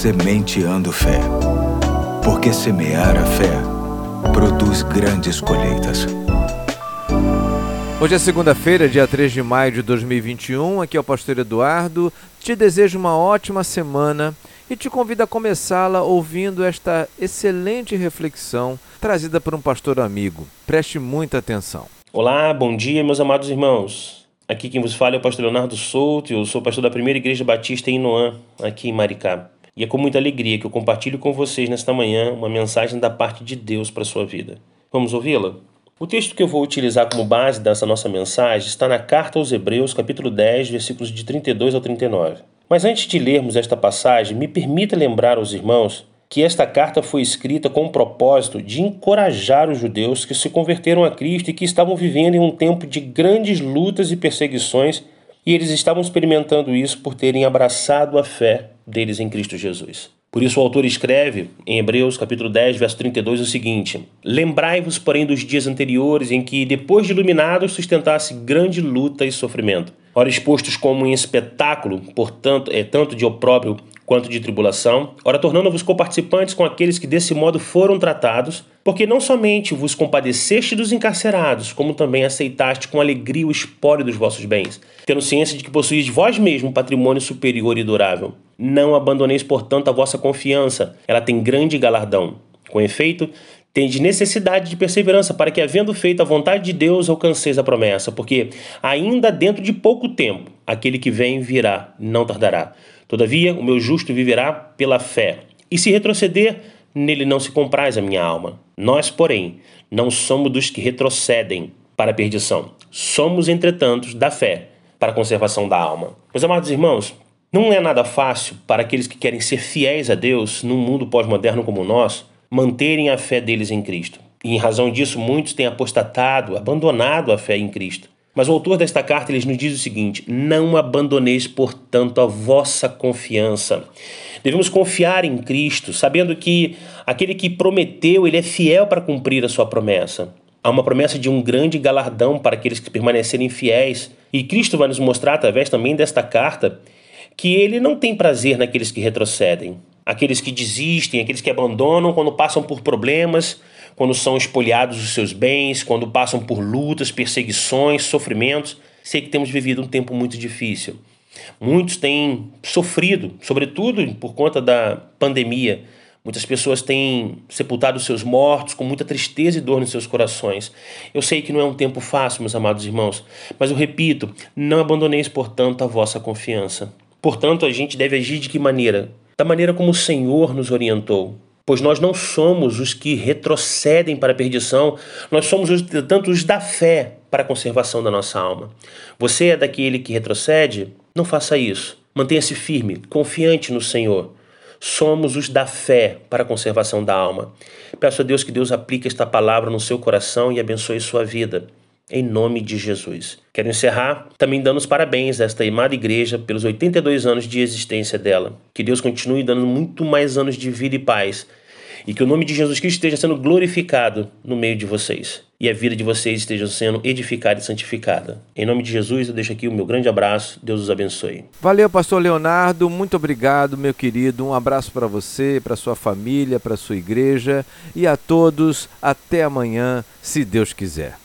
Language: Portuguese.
Sementeando Fé. Porque semear a fé produz grandes colheitas. Hoje é segunda-feira, dia 3 de maio de 2021. Aqui é o pastor Eduardo. Te desejo uma ótima semana e te convido a começá-la ouvindo esta excelente reflexão trazida por um pastor amigo. Preste muita atenção. Olá, bom dia, meus amados irmãos. Aqui quem vos fala é o pastor Leonardo Souto, eu sou pastor da Primeira Igreja Batista em Noã, aqui em Maricá. E é com muita alegria que eu compartilho com vocês nesta manhã uma mensagem da parte de Deus para a sua vida. Vamos ouvi-la? O texto que eu vou utilizar como base dessa nossa mensagem está na carta aos Hebreus, capítulo 10, versículos de 32 ao 39. Mas antes de lermos esta passagem, me permita lembrar aos irmãos que esta carta foi escrita com o propósito de encorajar os judeus que se converteram a Cristo e que estavam vivendo em um tempo de grandes lutas e perseguições, e eles estavam experimentando isso por terem abraçado a fé deles em Cristo Jesus. Por isso o autor escreve em Hebreus capítulo 10, verso 32 o seguinte: Lembrai-vos, porém, dos dias anteriores em que, depois de iluminados, sustentasse grande luta e sofrimento. Ora expostos como em espetáculo, portanto, é tanto de opróbrio quanto de tribulação, ora tornando-vos coparticipantes com aqueles que desse modo foram tratados, porque não somente vos compadeceste dos encarcerados, como também aceitaste com alegria o espólio dos vossos bens, tendo ciência de que possuís vós mesmo patrimônio superior e durável. Não abandoneis, portanto, a vossa confiança, ela tem grande galardão. Com efeito, Tende necessidade de perseverança para que, havendo feito a vontade de Deus, alcanceis a promessa, porque ainda dentro de pouco tempo aquele que vem virá, não tardará. Todavia, o meu justo viverá pela fé. E se retroceder, nele não se compraz a minha alma. Nós, porém, não somos dos que retrocedem para a perdição. Somos, entretanto, da fé para a conservação da alma. Meus amados irmãos, não é nada fácil para aqueles que querem ser fiéis a Deus num mundo pós-moderno como o nosso manterem a fé deles em Cristo. E em razão disso, muitos têm apostatado, abandonado a fé em Cristo. Mas o autor desta carta ele nos diz o seguinte: Não abandoneis, portanto, a vossa confiança. Devemos confiar em Cristo, sabendo que aquele que prometeu, ele é fiel para cumprir a sua promessa. Há uma promessa de um grande galardão para aqueles que permanecerem fiéis. E Cristo vai nos mostrar, através também desta carta, que ele não tem prazer naqueles que retrocedem, aqueles que desistem, aqueles que abandonam quando passam por problemas, quando são espoliados os seus bens, quando passam por lutas, perseguições, sofrimentos. Sei que temos vivido um tempo muito difícil. Muitos têm sofrido, sobretudo por conta da pandemia. Muitas pessoas têm sepultado seus mortos com muita tristeza e dor nos seus corações. Eu sei que não é um tempo fácil, meus amados irmãos, mas eu repito: não abandoneis, portanto, a vossa confiança. Portanto, a gente deve agir de que maneira? Da maneira como o Senhor nos orientou pois nós não somos os que retrocedem para a perdição, nós somos, os, tanto os da fé para a conservação da nossa alma. Você é daquele que retrocede? Não faça isso. Mantenha-se firme, confiante no Senhor. Somos os da fé para a conservação da alma. Peço a Deus que Deus aplique esta palavra no seu coração e abençoe sua vida em nome de Jesus. Quero encerrar também dando os parabéns a esta amada igreja pelos 82 anos de existência dela. Que Deus continue dando muito mais anos de vida e paz e que o nome de Jesus Cristo esteja sendo glorificado no meio de vocês e a vida de vocês esteja sendo edificada e santificada. Em nome de Jesus, eu deixo aqui o meu grande abraço. Deus os abençoe. Valeu, pastor Leonardo. Muito obrigado, meu querido. Um abraço para você, para sua família, para sua igreja e a todos. Até amanhã, se Deus quiser.